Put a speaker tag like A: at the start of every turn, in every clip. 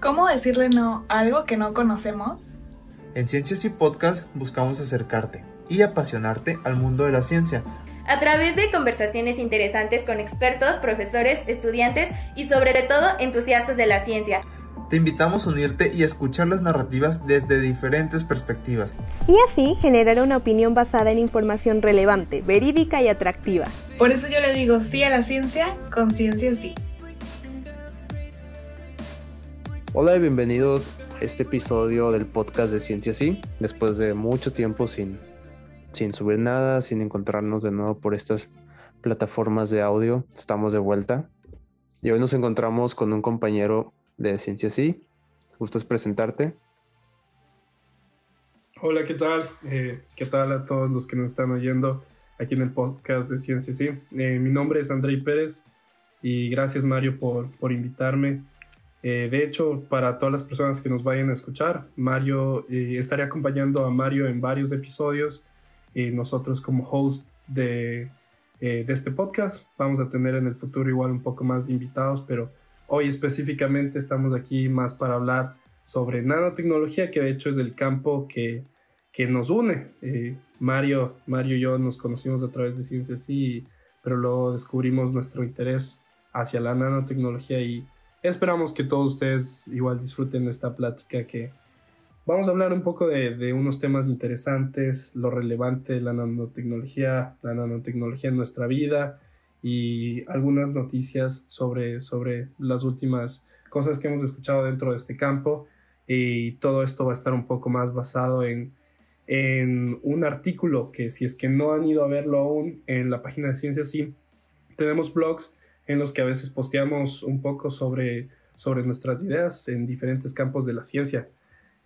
A: ¿Cómo decirle no a algo que no conocemos?
B: En Ciencias y Podcast buscamos acercarte y apasionarte al mundo de la ciencia.
C: A través de conversaciones interesantes con expertos, profesores, estudiantes y sobre todo entusiastas de la ciencia.
B: Te invitamos a unirte y escuchar las narrativas desde diferentes perspectivas.
D: Y así generar una opinión basada en información relevante, verídica y atractiva.
A: Por eso yo le digo sí a la ciencia, con ciencia sí.
E: Hola y bienvenidos a este episodio del podcast de Ciencia Sí. Después de mucho tiempo sin, sin subir nada, sin encontrarnos de nuevo por estas plataformas de audio, estamos de vuelta. Y hoy nos encontramos con un compañero de Ciencia Sí. ¿Gustas presentarte?
F: Hola, ¿qué tal? Eh, ¿Qué tal a todos los que nos están oyendo aquí en el podcast de Ciencia Sí? Eh, mi nombre es Andrei Pérez y gracias Mario por, por invitarme. Eh, de hecho, para todas las personas que nos vayan a escuchar, Mario estaré acompañando a Mario en varios episodios. nosotros como host de, de este podcast vamos a tener en el futuro igual un poco más de invitados, pero Hoy específicamente estamos aquí más para hablar sobre nanotecnología, que de hecho es el campo que, que nos une. Eh, Mario, Mario y yo nos conocimos a través de Ciencias Sí, pero luego descubrimos nuestro interés hacia la nanotecnología y esperamos que todos ustedes igual disfruten esta plática que vamos a hablar un poco de, de, unos temas interesantes, lo relevante de la nanotecnología, la nanotecnología en nuestra vida y algunas noticias sobre, sobre las últimas cosas que hemos escuchado dentro de este campo. Y todo esto va a estar un poco más basado en, en un artículo que si es que no han ido a verlo aún en la página de Ciencia Sí, tenemos blogs en los que a veces posteamos un poco sobre, sobre nuestras ideas en diferentes campos de la ciencia.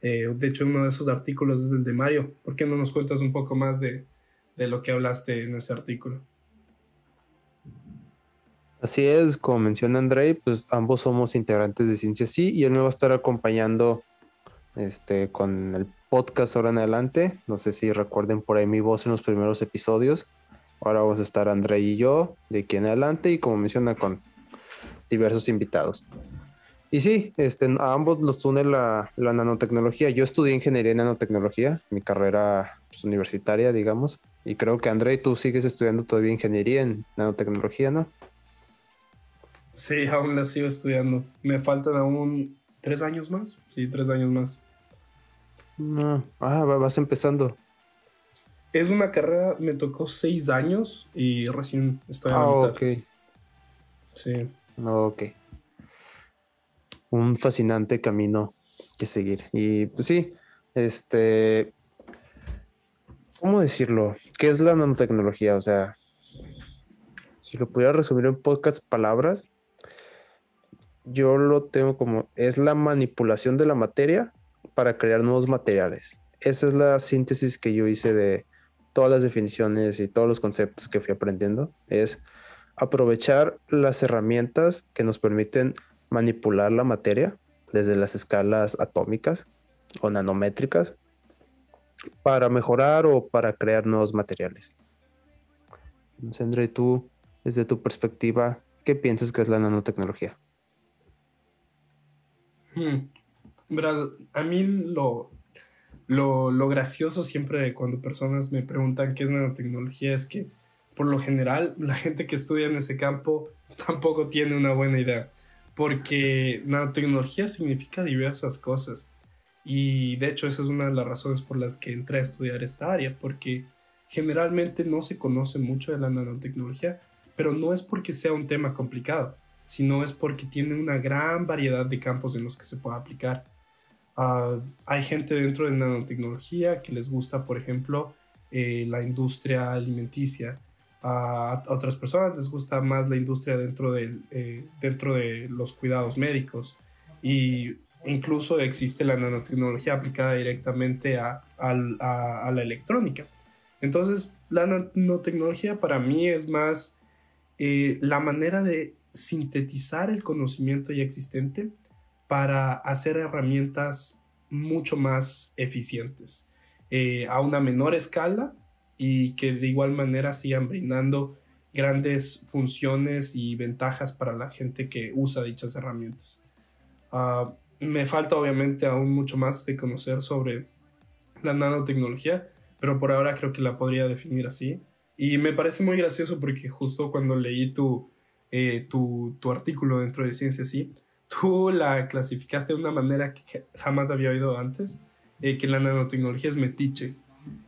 F: Eh, de hecho, uno de esos artículos es el de Mario. ¿Por qué no nos cuentas un poco más de, de lo que hablaste en ese artículo?
E: Así es, como menciona Andrei, pues ambos somos integrantes de Ciencia Sí y él me va a estar acompañando este, con el podcast ahora en adelante. No sé si recuerden por ahí mi voz en los primeros episodios. Ahora vamos a estar Andrei y yo de aquí en adelante y como menciona con diversos invitados. Y sí, este, a ambos nos une la, la nanotecnología. Yo estudié ingeniería en nanotecnología, mi carrera pues, universitaria, digamos. Y creo que Andrei, tú sigues estudiando todavía ingeniería en nanotecnología, ¿no?
F: Sí, aún la sigo estudiando. Me faltan aún tres años más. Sí, tres años más.
E: No, ah, vas empezando.
F: Es una carrera, me tocó seis años y recién estoy a
E: ah,
F: mitad.
E: ok.
F: Sí.
E: Ok. Un fascinante camino que seguir. Y pues sí, este. ¿Cómo decirlo? ¿Qué es la nanotecnología? O sea, si lo pudiera resumir en pocas palabras, yo lo tengo como es la manipulación de la materia para crear nuevos materiales. Esa es la síntesis que yo hice de todas las definiciones y todos los conceptos que fui aprendiendo. Es aprovechar las herramientas que nos permiten manipular la materia desde las escalas atómicas o nanométricas para mejorar o para crear nuevos materiales. Entonces, tú, desde tu perspectiva, ¿qué piensas que es la nanotecnología?
F: Hmm. a mí lo, lo, gracioso siempre cuando personas me preguntan qué es nanotecnología es que por lo general la gente que estudia en ese campo tampoco tiene una buena idea, porque nanotecnología significa diversas cosas. Y de hecho esa es una de las razones por las que entré a estudiar esta área, porque generalmente no se conoce mucho de la nanotecnología, pero no es porque sea un tema complicado sino es porque tiene una gran variedad de campos en los que se puede aplicar. Ah, hay gente dentro de nanotecnología que les gusta, por ejemplo, eh, la industria alimenticia. a otras personas les gusta más la industria dentro de, eh, dentro de los cuidados médicos. Y incluso existe la nanotecnología aplicada directamente a, a la electrónica. Entonces, la nanotecnología para mí es más eh, la manera de sintetizar el conocimiento ya existente para hacer herramientas mucho más eficientes eh, a una menor escala y que de igual manera sigan brindando grandes funciones y ventajas para la gente que usa dichas herramientas. Ah, me falta obviamente aún mucho más de conocer sobre la nanotecnología, pero por ahora creo que la podría definir así. Y me parece muy gracioso porque justo cuando leí tu, eh, tu, tu, artículo dentro de Ciencia Sí, tú la clasificaste de una manera que jamás había oído antes, eh, que la nanotecnología es metiche.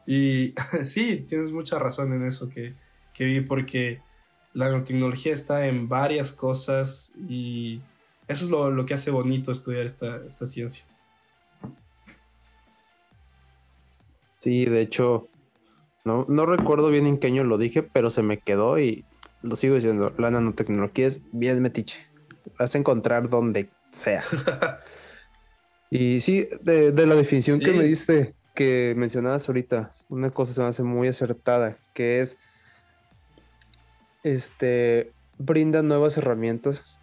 F: Y sí, tienes mucha razón en eso que, que vi, porque la nanotecnología está en varias cosas y eso es lo, lo que hace bonito estudiar esta, esta ciencia.
E: Sí, de hecho, no, no recuerdo bien en qué año lo dije, pero se me quedó y lo sigo diciendo. La nanotecnología es bien metiche. Vas a encontrar donde sea. y sí, de, de la definición que me diste, que mencionabas ahorita, una cosa se me hace muy acertada, que es, este, brinda nuevas herramientas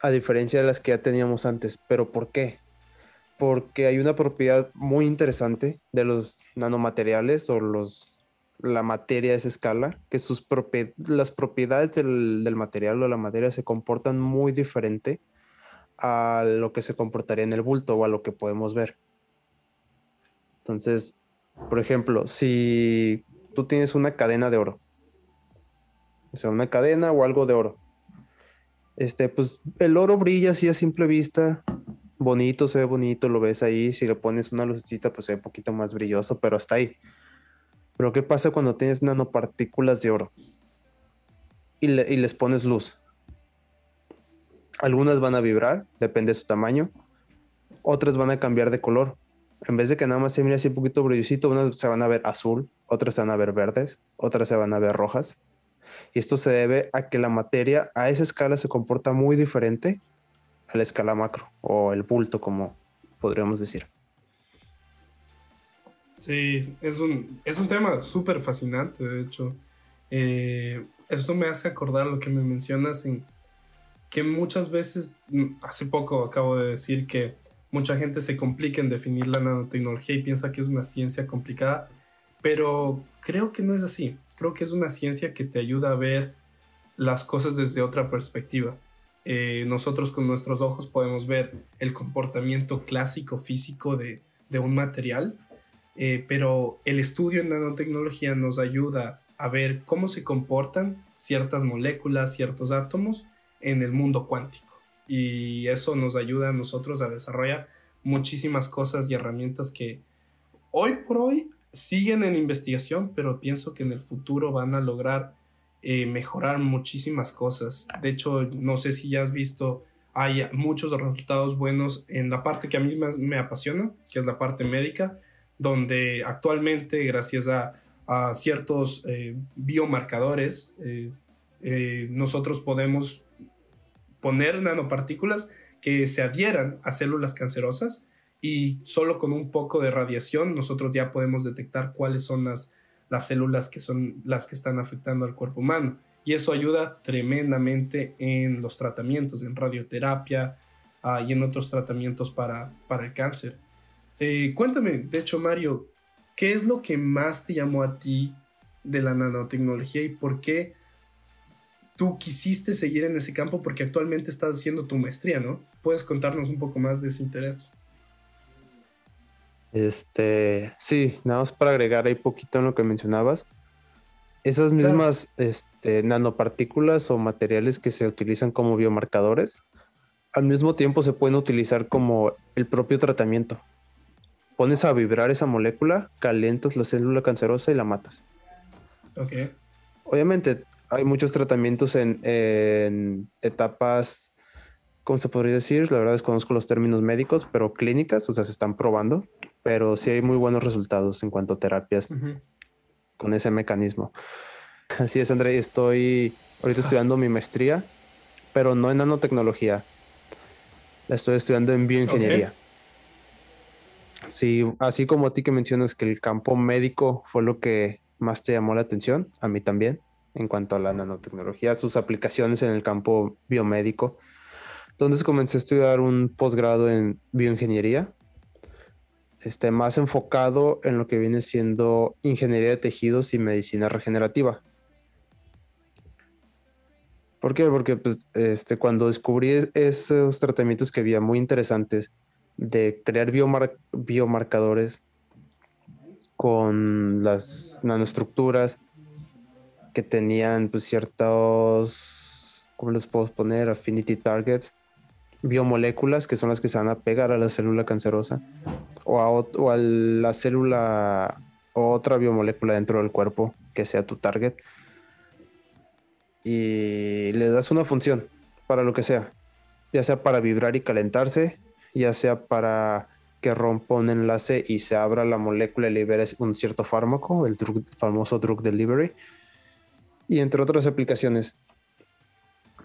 E: a diferencia de las que ya teníamos antes. ¿Pero por qué? Porque hay una propiedad muy interesante de los nanomateriales o los, la materia de esa escala, que sus las propiedades del, del, material o la materia se comportan muy diferente a lo que se comportaría en el bulto o a lo que podemos ver. Entonces, por ejemplo, si tú tienes una cadena de oro, o sea, una cadena o algo de oro, este, pues el oro brilla así a simple vista, bonito, se ve bonito, lo ves ahí, si le pones una lucecita, pues se ve un poquito más brilloso, pero hasta ahí. Pero ¿qué pasa cuando tienes nanopartículas de oro y, le, y les pones luz? Algunas van a vibrar, depende de su tamaño, otras van a cambiar de color. En vez de que nada más se mire así un poquito brillosito, unas se van a ver azul, otras se van a ver verdes, otras se van a ver rojas. Y esto se debe a que la materia a esa escala se comporta muy diferente a la escala macro o el bulto, como podríamos decir.
F: Sí, es un, es un tema súper fascinante, de hecho. Eh, esto me hace acordar lo que me mencionas en que muchas veces, mm, hace poco acabo de decir que mucha gente se complica en definir la nanotecnología y piensa que es una ciencia complicada, pero creo que no es así creo que es una ciencia que te ayuda a ver las cosas desde otra perspectiva. Eh, nosotros con nuestros ojos podemos ver el comportamiento clásico físico de, de un material, eh, pero el estudio en nanotecnología nos ayuda a ver cómo se comportan ciertas moléculas, ciertos átomos en el mundo cuántico. Y eso nos ayuda a nosotros a desarrollar muchísimas cosas y herramientas que hoy por hoy siguen en investigación, pero pienso que en el futuro van a lograr eh, mejorar muchísimas cosas. De hecho, no sé si ya has visto, hay muchos resultados buenos en la parte que a mí más me apasiona, que es la parte médica, donde actualmente, gracias a, a ciertos eh, biomarcadores, eh, nosotros podemos poner nanopartículas que se adhieran a células cancerosas y solo con un poco de radiación nosotros ya podemos detectar cuáles son las, las células que son las que están afectando al cuerpo humano. Y eso ayuda tremendamente en los tratamientos, en radioterapia uh, y en otros tratamientos para, para el cáncer. Eh, cuéntame, de hecho, Mario, ¿qué es lo que más te llamó a ti de la nanotecnología y por qué tú quisiste seguir en ese campo? Porque actualmente estás haciendo tu maestría, ¿no? ¿Puedes contarnos un poco más de ese interés?
E: Este, sí, nada más para agregar ahí poquito en lo que mencionabas. Esas mismas este, nanopartículas o materiales que se utilizan como biomarcadores, al mismo tiempo se pueden utilizar como el propio tratamiento. Pones a vibrar esa molécula, calientas la célula cancerosa y la matas.
F: Ok.
E: Obviamente, hay muchos tratamientos en, en etapas, ¿cómo se podría decir? La verdad desconozco los términos médicos, pero clínicas, o sea, se están probando pero sí hay muy buenos resultados en cuanto a terapias con ese mecanismo. Así es, André, estoy ahorita estudiando mi maestría, pero no en nanotecnología. La estoy estudiando en bioingeniería. Sí, así como a ti que mencionas que el campo médico fue lo que más te llamó la atención, a mí también, en cuanto a la nanotecnología, sus aplicaciones en el campo biomédico. Entonces comencé a estudiar un posgrado en bioingeniería este, más enfocado en lo que viene siendo ingeniería de tejidos y medicina regenerativa. ¿Por qué? Porque pues, este, cuando descubrí esos tratamientos que había muy interesantes de crear biomarcadores con las nanoestructuras que tenían pues, ciertos, ¿cómo les puedo poner? Affinity targets, biomoléculas que son las que se van a pegar a la célula cancerosa o a, o a la célula otra biomolécula dentro del cuerpo que sea tu target y le das una función para lo que sea, ya sea para vibrar y calentarse, ya sea para que rompa un enlace y se abra la molécula y libere un cierto fármaco, el famoso drug delivery, y entre otras aplicaciones.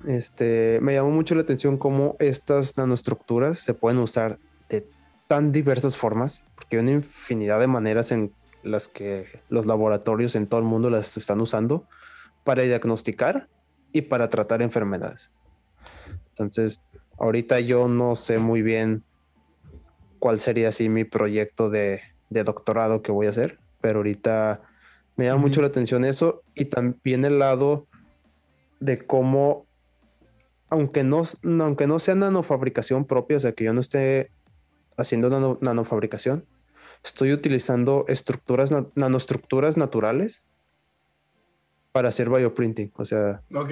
E: Este, me llamó mucho la atención cómo estas nanoestructuras se pueden usar de tan diversas formas, porque hay una infinidad de maneras en las que los laboratorios en todo el mundo las están usando para diagnosticar y para tratar enfermedades. Entonces, ahorita yo no sé muy bien cuál sería así mi proyecto de, doctorado que voy a hacer, pero ahorita me llama mucho la atención eso y también el lado de cómo, aunque no, aunque no sea nanofabricación propia, o sea, que yo no esté haciendo nanofabricación, estoy utilizando estructuras, nanoestructuras naturales para hacer bioprinting. O sea.
F: Ok.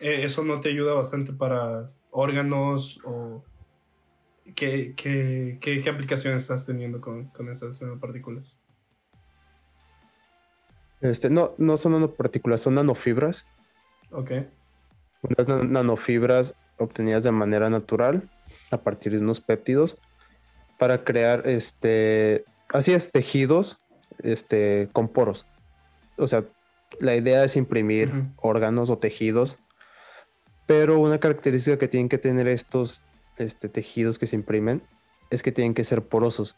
F: Eh, ¿Eso no te ayuda bastante para órganos o qué, qué, qué, aplicaciones estás teniendo con, con, esas nanopartículas?
E: Este, no, no son nanopartículas, son nanofibras.
F: Ok.
E: Unas nanofibras obtenidas de manera natural a partir de unos péptidos para crear este así es tejidos este con poros. O sea, la idea es imprimir órganos o tejidos, pero una característica que tienen que tener estos este, tejidos que se imprimen es que tienen que ser porosos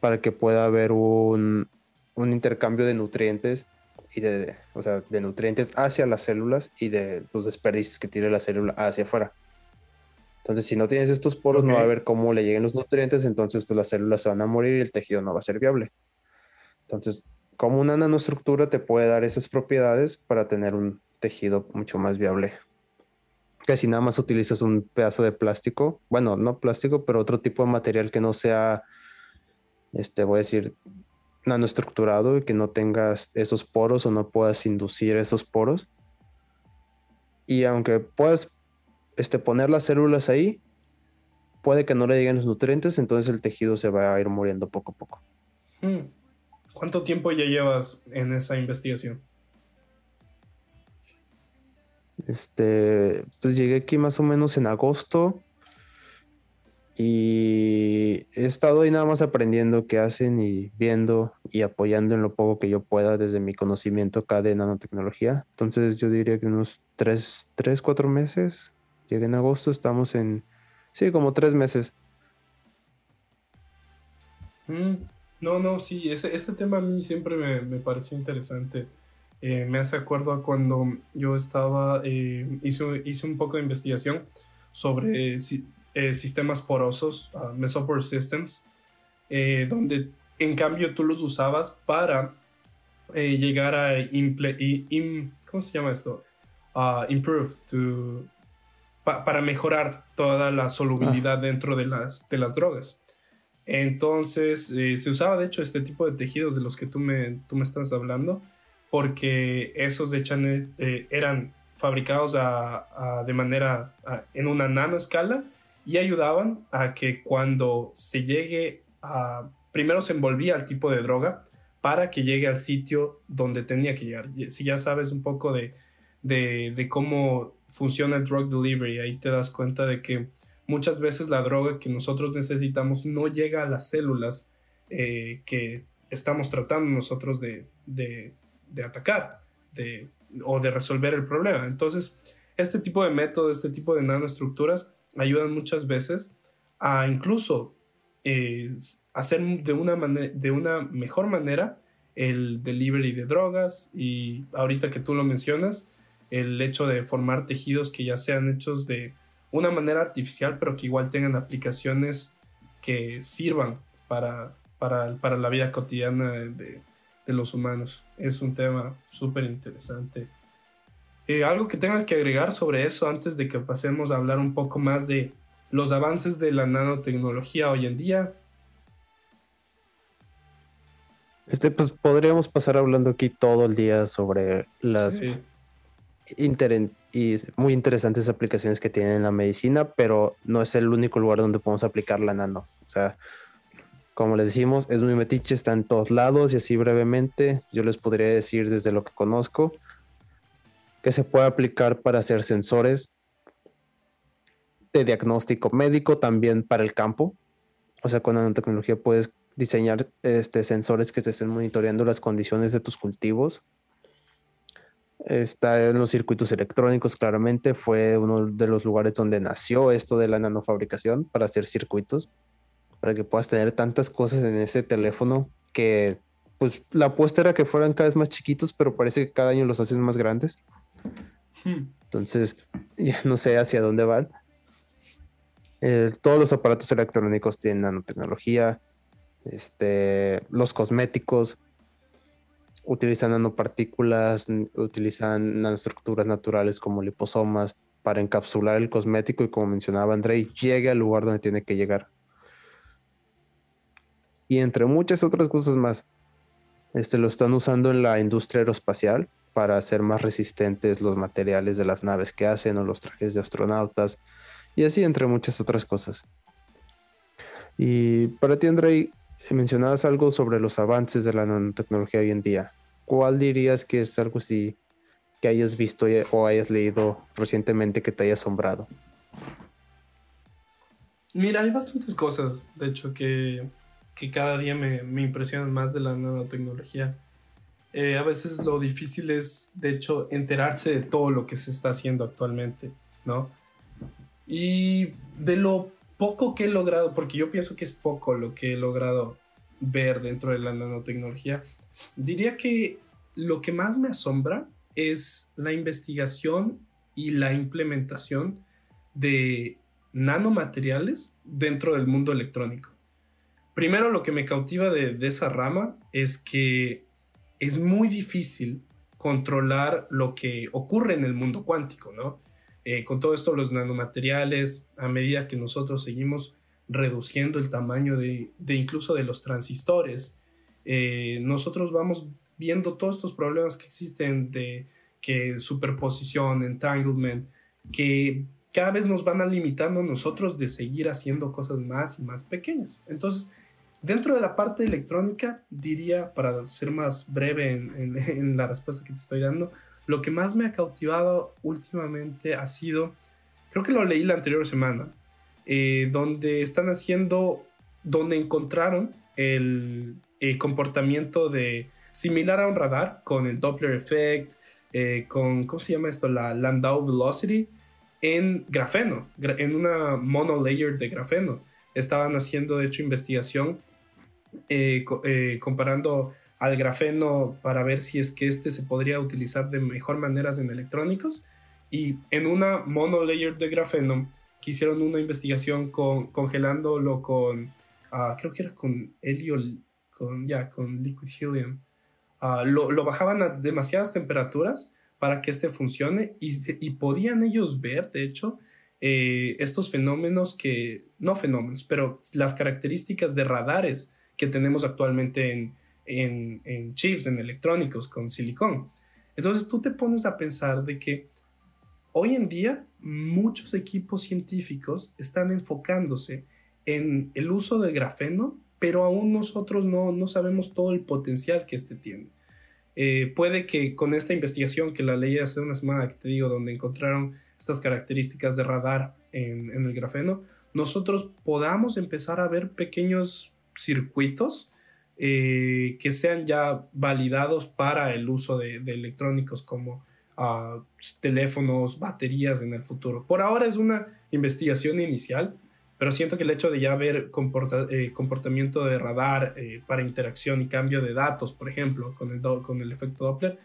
E: para que pueda haber un, intercambio de nutrientes y de, o sea, de nutrientes hacia las células y de los desperdicios que tiene la célula hacia afuera. Entonces, si no tienes estos poros, no va a haber cómo le lleguen los nutrientes, entonces pues las células se van a morir y el tejido no va a ser viable. Entonces, como una nanoestructura te puede dar esas propiedades para tener un tejido mucho más viable. Que si nada más utilizas un pedazo de plástico, bueno, no plástico, pero otro tipo de material que no sea, este, voy a decir, nanoestructurado y que no tengas esos poros o no puedas inducir esos poros. Y aunque puedas este, poner las células ahí, puede que no le lleguen los nutrientes, entonces el tejido se va a ir muriendo poco a poco.
F: Hmm. ¿Cuánto tiempo ya llevas en esa investigación?
E: Este, pues llegué aquí más o menos en agosto y he estado ahí nada más aprendiendo qué hacen y viendo y apoyando en lo poco que yo pueda desde mi conocimiento acá de nanotecnología. Entonces yo diría que unos tres, tres cuatro meses. Llegué en agosto, estamos en, sí, como tres meses.
F: Mm. No, no, sí, ese, ese tema a mí siempre me, me pareció interesante. Eh, me hace acuerdo a cuando yo estaba, eh, hice, hice, un poco de investigación sobre eh, sistemas porosos, uh, Mesopore Systems, donde en cambio tú los usabas para llegar a, ¿cómo se llama esto? Uh, improve, to, para mejorar toda la solubilidad ah. dentro de las, de las drogas. Entonces, eh, se usaba de hecho este tipo de tejidos de los que tú me, tú me estás hablando, porque esos de Chanel eh, eran fabricados de manera en una nanoescala y ayudaban a que cuando se llegue a... Primero se envolvía al tipo de droga para que llegue al sitio donde tenía que llegar. Si ya sabes un poco de, de, de cómo funciona el drug delivery, ahí te das cuenta de que muchas veces la droga que nosotros necesitamos no llega a las células eh, que estamos tratando nosotros de, atacar o de resolver el problema. Entonces, este tipo de método, este tipo de nanoestructuras ayudan muchas veces a incluso eh, hacer de una, de una mejor manera el delivery de drogas y ahorita que tú lo mencionas, el hecho de formar tejidos que ya sean hechos de una manera artificial, pero que igual tengan aplicaciones que sirvan para, para, la vida cotidiana de, los humanos. Es un tema súper interesante. Eh, ¿Algo que tengas que agregar sobre eso antes de que pasemos a hablar un poco más de los avances de la nanotecnología hoy en día?
E: Este, pues podríamos pasar hablando aquí todo el día sobre las
F: Sí.
E: inter- y muy interesantes aplicaciones que tiene en la medicina, pero no es el único lugar donde podemos aplicar la nano. O sea, como les decimos, es muy metiche, está en todos lados y así brevemente yo les podría decir desde lo que conozco que se puede aplicar para hacer sensores de diagnóstico médico, también para el campo. O sea, con nanotecnología puedes diseñar este, sensores que te estén monitoreando las condiciones de tus cultivos. Está en los circuitos electrónicos, claramente. Fue uno de los lugares donde nació esto de la nanofabricación para hacer circuitos, para que puedas tener tantas cosas en ese teléfono que, pues, la apuesta era que fueran cada vez más chiquitos, pero parece que cada año los hacen más grandes.
F: Hmm.
E: Entonces, ya no sé hacia dónde van. Eh, todos los aparatos electrónicos tienen nanotecnología. Este, los cosméticos utilizan nanopartículas, utilizan nanoestructuras naturales como liposomas para encapsular el cosmético y como mencionaba Andrei, llegue al lugar donde tiene que llegar. Y entre muchas otras cosas más. Este lo están usando en la industria aeroespacial para hacer más resistentes los materiales de las naves que hacen o los trajes de astronautas y así entre muchas otras cosas. Y para ti, Andrei, mencionabas algo sobre los avances de la nanotecnología hoy en día. ¿Cuál dirías que es algo así que hayas visto o hayas leído recientemente que te haya asombrado?
F: Mira, hay bastantes cosas, de hecho, que, que cada día me, me impresionan más de la nanotecnología. Eh, a veces lo difícil es, de hecho, enterarse de todo lo que se está haciendo actualmente, ¿no? Y de lo poco que he logrado, porque yo pienso que es poco lo que he logrado ver dentro de la nanotecnología, diría que lo que más me asombra es la investigación y la implementación de nanomateriales dentro del mundo electrónico. Primero, lo que me cautiva de, esa rama es que es muy difícil controlar lo que ocurre en el mundo cuántico, ¿no? Eh, con todo esto, los nanomateriales, a medida que nosotros seguimos reduciendo el tamaño de, de incluso de los transistores, eh, nosotros vamos viendo todos estos problemas que existen de que superposición, entanglement, que cada vez nos van a limitando nosotros de seguir haciendo cosas más y más pequeñas. Entonces, dentro de la parte electrónica, diría, para ser más breve en, en, en la respuesta que te estoy dando, lo que más me ha cautivado últimamente ha sido, creo que lo leí la anterior semana, eh, donde están haciendo, donde encontraron el, el, comportamiento de similar a un radar con el Doppler effect, eh, con, ¿cómo se llama esto? La Landau velocity en grafeno, en una monolayer de grafeno. Estaban haciendo, de hecho, investigación eh, eh, comparando al grafeno para ver si es que este se podría utilizar de mejor maneras en electrónicos. Y en una monolayer de grafeno que hicieron una investigación con, congelándolo con, uh, creo que era con helio, con, ya, con liquid helium. Uh, lo, lo, bajaban a demasiadas temperaturas para que este funcione y, y podían ellos ver, de hecho, eh, estos fenómenos que, no fenómenos, pero las características de radares que tenemos actualmente en, en, en chips, en electrónicos con silicón. Entonces tú te pones a pensar de que hoy en día muchos equipos científicos están enfocándose en el uso de grafeno, pero aún nosotros no, no sabemos todo el potencial que este tiene. Eh, puede que con esta investigación que la leí hace una semana, que te digo, donde encontraron estas características de radar en, en el grafeno, nosotros podamos empezar a ver pequeños circuitos eh, que sean ya validados para el uso de, electrónicos como uh, teléfonos, baterías en el futuro. Por ahora es una investigación inicial, pero siento que el hecho de ya ver eh, comportamiento de radar eh, para interacción y cambio de datos, por ejemplo, con el, efecto Doppler,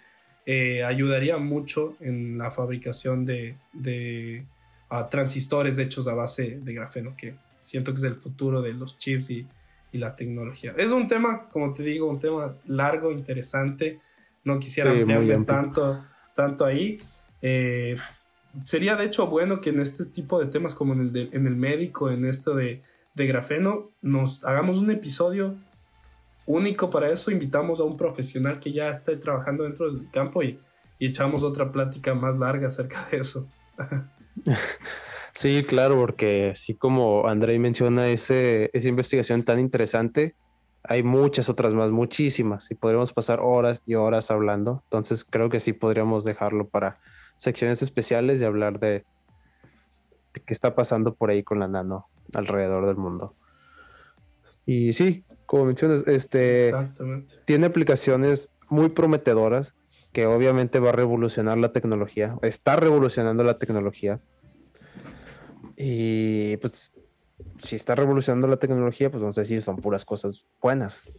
F: ayudaría mucho en la fabricación de, uh, transistores hechos a base de grafeno, que siento que es el futuro de los chips y, y, la tecnología. Es un tema, como te digo, un tema largo, interesante. No quisiera sí, ampliarme tanto, tanto ahí. Eh, sería de hecho bueno que en este tipo de temas como en el, de, en el médico, en esto de, de grafeno, nos hagamos un episodio único para eso. Invitamos a un profesional que ya esté trabajando dentro del campo y, y echamos otra plática más larga acerca de eso.
E: Sí, claro, porque así como Andrei menciona ese, esa investigación tan interesante, hay muchas otras más, muchísimas, y podríamos pasar horas y horas hablando. Entonces creo que sí podríamos dejarlo para secciones especiales y hablar de, de qué está pasando por ahí con la nano alrededor del mundo. Y sí, como mencionas, este tiene aplicaciones muy prometedoras que obviamente va a revolucionar la tecnología, está revolucionando la tecnología. Y pues si está revolucionando la tecnología, pues vamos a decir, son puras cosas buenas.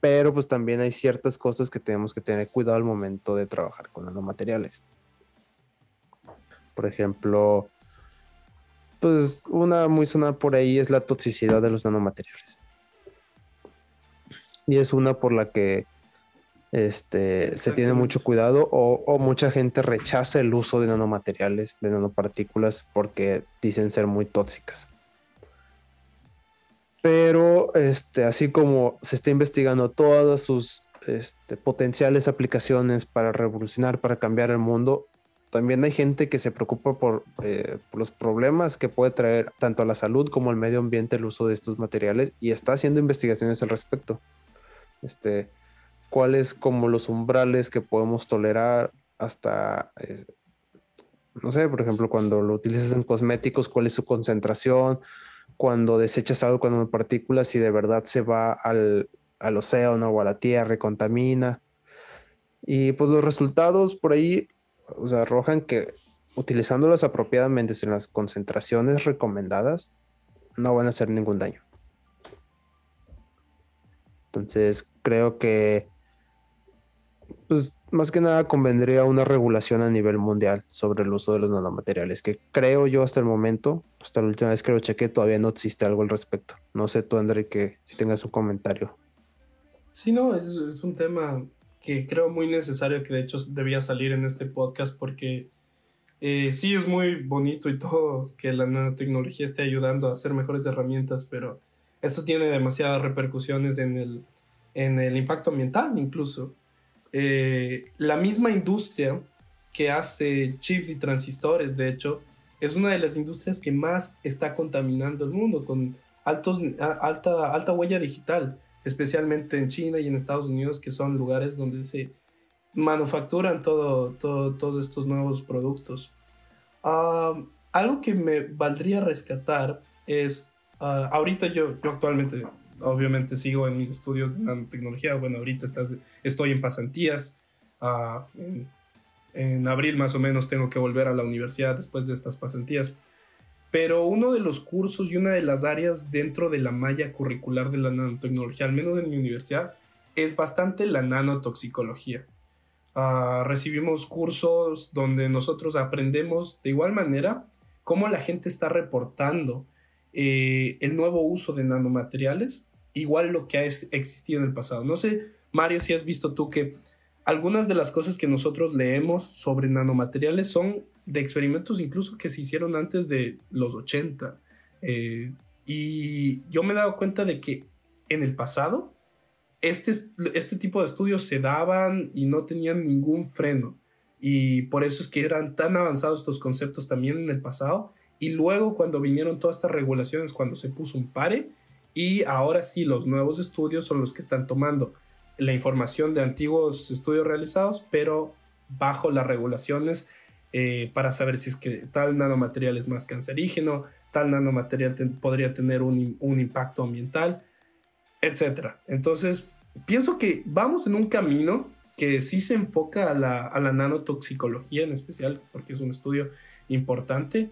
E: Pero pues también hay ciertas cosas que tenemos que tener cuidado al momento de trabajar con nanomateriales. Por ejemplo, pues una muy sonada por ahí es la toxicidad de los nanomateriales. Y es una por la que este, se tiene mucho cuidado o, o, mucha gente rechaza el uso de nanomateriales, de nanopartículas, porque dicen ser muy tóxicas. Pero este, así como se está investigando todas sus este, potenciales aplicaciones para revolucionar, para cambiar el mundo, también hay gente que se preocupa por, eh, por, los problemas que puede traer tanto a la salud como al medio ambiente el uso de estos materiales y está haciendo investigaciones al respecto. Este, cuáles como los umbrales que podemos tolerar hasta, eh, no sé, por ejemplo, cuando lo utilizas en cosméticos, cuál es su concentración, cuando desechas algo con partículas, si de verdad se va al, al océano o a la tierra y contamina. Y pues los resultados por ahí o arrojan que utilizándolas apropiadamente en las concentraciones recomendadas, no van a hacer ningún daño. Entonces, creo que, pues, más que nada convendría una regulación a nivel mundial sobre el uso de los nanomateriales, que creo yo hasta el momento, hasta la última vez que lo chequé, todavía no existe algo al respecto. No sé tú, André, que si tengas un comentario.
F: Sí, no, es, un tema que creo muy necesario que de hecho debía salir en este podcast porque eh, sí es muy bonito y todo que la nanotecnología esté ayudando a hacer mejores herramientas, pero esto tiene demasiadas repercusiones en el, en el impacto ambiental incluso. Eh, la misma industria que hace chips y transistores, de hecho, es una de las industrias que más está contaminando el mundo con altos, alta, alta huella digital especialmente en China y en Estados Unidos, que son lugares donde se manufacturan todo, todo, todos estos nuevos productos. Uh, algo que me valdría rescatar es, uh, ahorita yo, yo actualmente, obviamente sigo en mis estudios de nanotecnología, bueno, ahorita estoy en pasantías, uh, en, abril más o menos tengo que volver a la universidad después de estas pasantías. Pero uno de los cursos y una de las áreas dentro de la malla curricular de la nanotecnología, al menos en mi universidad, es bastante la nanotoxicología. Uh, recibimos cursos donde nosotros aprendemos de igual manera cómo la gente está reportando eh, el nuevo uso de nanomateriales, igual lo que ha existido en el pasado. No sé, Mario, si has visto tú que algunas de las cosas que nosotros leemos sobre nanomateriales son de experimentos incluso que se hicieron antes de los 80. Eh, y yo me he dado cuenta de que en el pasado este, este tipo de estudios se daban y no tenían ningún freno. Y por eso es que eran tan avanzados estos conceptos también en el pasado. Y luego cuando vinieron todas estas regulaciones, cuando se puso un pare, y ahora sí los nuevos estudios son los que están tomando la información de antiguos estudios realizados, pero bajo las regulaciones eh, para saber si es que tal nanomaterial es más cancerígeno, tal nanomaterial te, podría tener un, un, impacto ambiental, etc. Entonces, pienso que vamos en un camino que sí se enfoca a la, a la nanotoxicología en especial, porque es un estudio importante,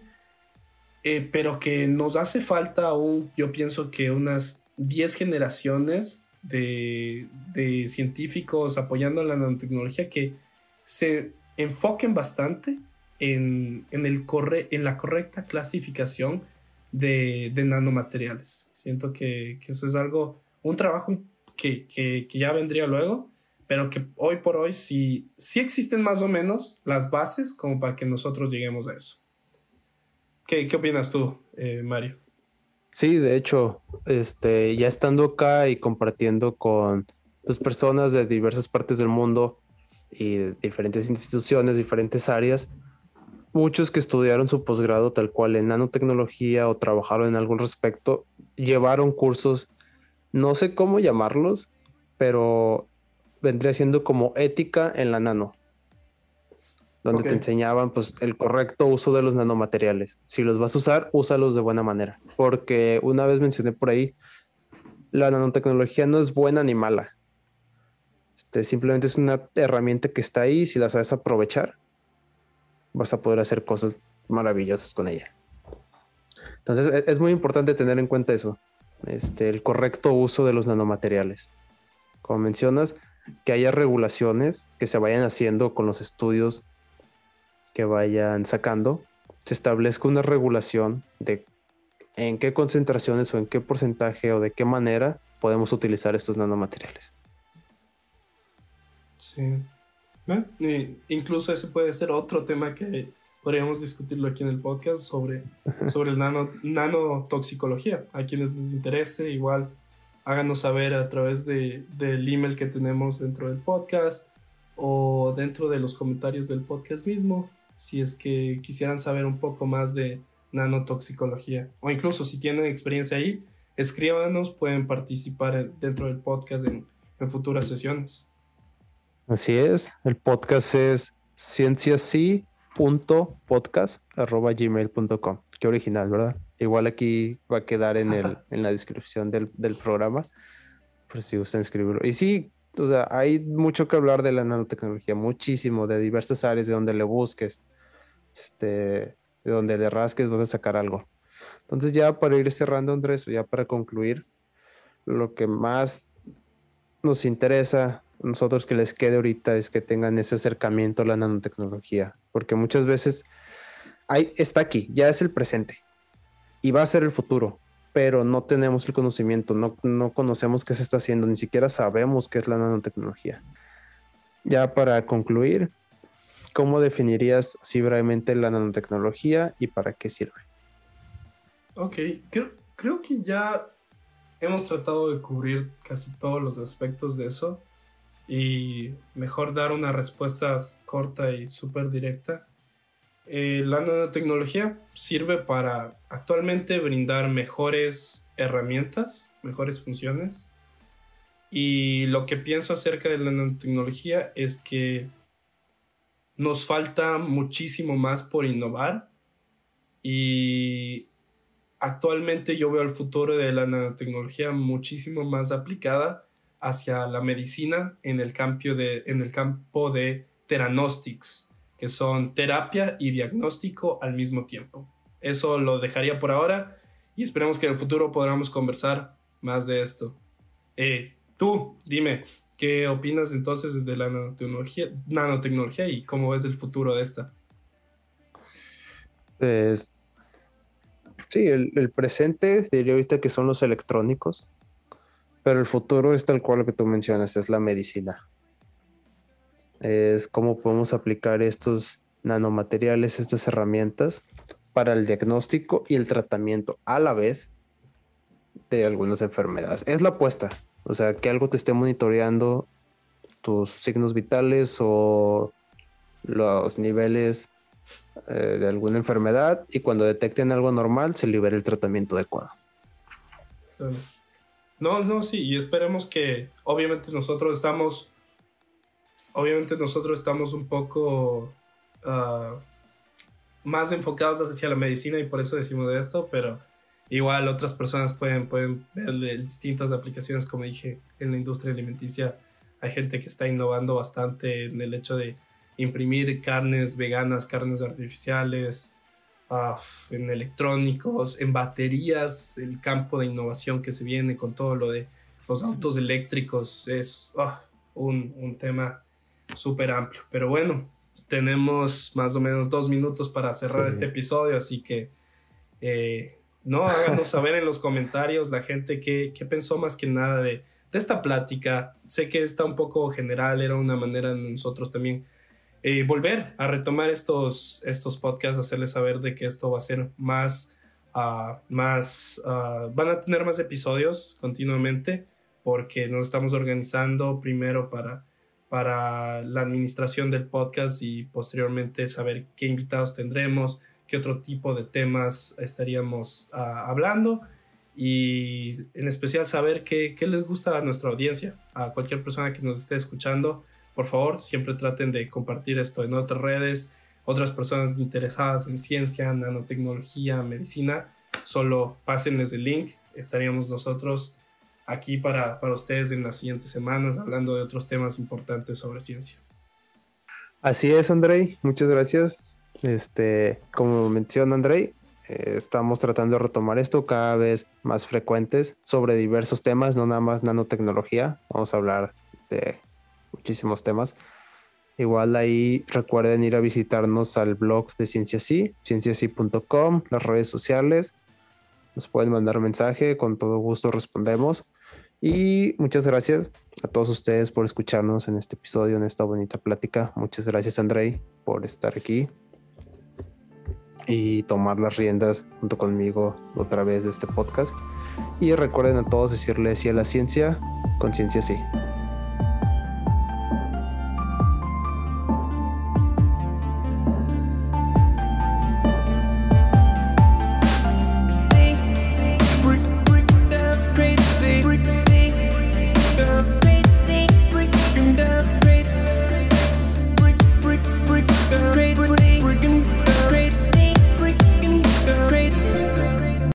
F: eh, pero que nos hace falta aún, yo pienso que unas 10 generaciones de, de científicos apoyando la nanotecnología que se enfoquen bastante en, en, el corre en la correcta clasificación de, de nanomateriales. Siento que, que, eso es algo, un trabajo que, que, que, ya vendría luego, pero que hoy por hoy sí, sí existen más o menos las bases como para que nosotros lleguemos a eso. ¿Qué, qué opinas tú, eh, Mario?
E: Sí, de hecho, este, ya estando acá y compartiendo con pues, personas de diversas partes del mundo y diferentes instituciones, diferentes áreas, muchos que estudiaron su posgrado tal cual en nanotecnología o trabajaron en algún respecto, llevaron cursos, no sé cómo llamarlos, pero vendría siendo como ética en la nano, donde te enseñaban pues el correcto uso de los nanomateriales. Si los vas a usar, úsalos de buena manera, porque una vez mencioné por ahí, la nanotecnología no es buena ni mala. Este, simplemente es una herramienta que está ahí, si la sabes aprovechar, vas a poder hacer cosas maravillosas con ella. Entonces e-, es muy importante tener en cuenta eso, este, el correcto uso de los nanomateriales. Como mencionas, que haya regulaciones que se vayan haciendo con los estudios que vayan sacando, se establezca una regulación de en qué concentraciones o en qué porcentaje o de qué manera podemos utilizar estos nanomateriales.
F: Sí, incluso ese puede ser otro tema que podríamos discutirlo aquí en el podcast sobre, sobre el nano, nanotoxicología. A quienes les interese, igual háganos saber a través de, del email que tenemos dentro del podcast o dentro de los comentarios del podcast mismo, si es que quisieran saber un poco más de nanotoxicología. O incluso si tienen experiencia ahí, escríbanos, pueden participar dentro del podcast en, en futuras sesiones.
E: Así es, el podcast es cienciasí.podcast.gmail.com. Qué original, ¿verdad? Igual aquí va a quedar en, el, en la descripción del, del programa, por si gustan escribirlo. Y sí, o sea, hay mucho que hablar de la nanotecnología, muchísimo, de diversas áreas, de donde le busques, este, de donde le rasques, vas a sacar algo. Entonces ya para ir cerrando, Andrés, ya para concluir, lo que más nos interesa nosotros que les quede ahorita es que tengan ese acercamiento a la nanotecnología, porque muchas veces hay, está aquí, ya es el presente y va a ser el futuro, pero no tenemos el conocimiento, no, no conocemos qué se está haciendo, ni siquiera sabemos qué es la nanotecnología. Ya para concluir, ¿cómo definirías así brevemente la nanotecnología y para qué sirve?
F: Ok, creo, creo que ya hemos tratado de cubrir casi todos los aspectos de eso y mejor dar una respuesta corta y súper directa. Eh, la nanotecnología sirve para actualmente brindar mejores herramientas, mejores funciones. Y lo que pienso acerca de la nanotecnología es que nos falta muchísimo más por innovar y actualmente yo veo el futuro de la nanotecnología muchísimo más aplicada hacia la medicina en el, campo de, en el campo de teranostics, que son terapia y diagnóstico al mismo tiempo. Eso lo dejaría por ahora y esperemos que en el futuro podamos conversar más de esto. Eh, tú, dime, ¿qué opinas entonces de la nanotecnología, y cómo ves el futuro de esta?
E: Pues sí, el, el presente diría ahorita que son los electrónicos, pero el futuro es tal cual lo que tú mencionas, es la medicina. Es cómo podemos aplicar estos nanomateriales, estas herramientas para el diagnóstico y el tratamiento a la vez de algunas enfermedades. Es la apuesta, o sea, que algo te esté monitoreando tus signos vitales o los niveles eh, de alguna enfermedad y cuando detecten algo normal se libere el tratamiento adecuado.
F: No, no, sí, y esperemos que obviamente nosotros estamos, obviamente nosotros estamos un poco ah, más enfocados hacia la medicina y por eso decimos de esto, pero igual otras personas pueden, pueden ver distintas aplicaciones, como dije, en la industria alimenticia hay gente que está innovando bastante en el hecho de imprimir carnes veganas, carnes artificiales, Ah, en electrónicos, en baterías, el campo de innovación que se viene con todo lo de los autos eléctricos es ah, un, tema súper amplio. Pero bueno, tenemos más o menos dos minutos para cerrar este episodio, así que eh, no háganos saber en los comentarios la gente que, pensó más que nada de, de esta plática. Sé que está un poco general, era una manera de nosotros también eh, volver a retomar estos, estos podcasts, hacerles saber de que esto va a ser más, ah, más, ah, van a tener más episodios continuamente porque nos estamos organizando primero para, para la administración del podcast y posteriormente saber qué invitados tendremos, qué otro tipo de temas estaríamos ah, hablando y en especial saber qué, qué les gusta a nuestra audiencia, a cualquier persona que nos esté escuchando. Por favor, siempre traten de compartir esto en otras redes, otras personas interesadas en ciencia, nanotecnología, medicina, solo pásenles el link, estaríamos nosotros aquí para, para ustedes en las siguientes semanas hablando de otros temas importantes sobre ciencia.
E: Así es, Andrei, muchas gracias. Este, como menciona Andrei, eh, estamos tratando de retomar esto cada vez más frecuentes sobre diversos temas, no nada más nanotecnología. Vamos a hablar de muchísimos temas. Igual ahí recuerden ir a visitarnos al blog de Cienciasí, cienciasí.com, las redes sociales. Nos pueden mandar mensaje, con todo gusto respondemos. Y muchas gracias a todos ustedes por escucharnos en este episodio, en esta bonita plática. Muchas gracias, Andrei, por estar aquí y tomar las riendas junto conmigo otra vez de este podcast. Y recuerden a todos decirle sí a la ciencia, con ciencia sí.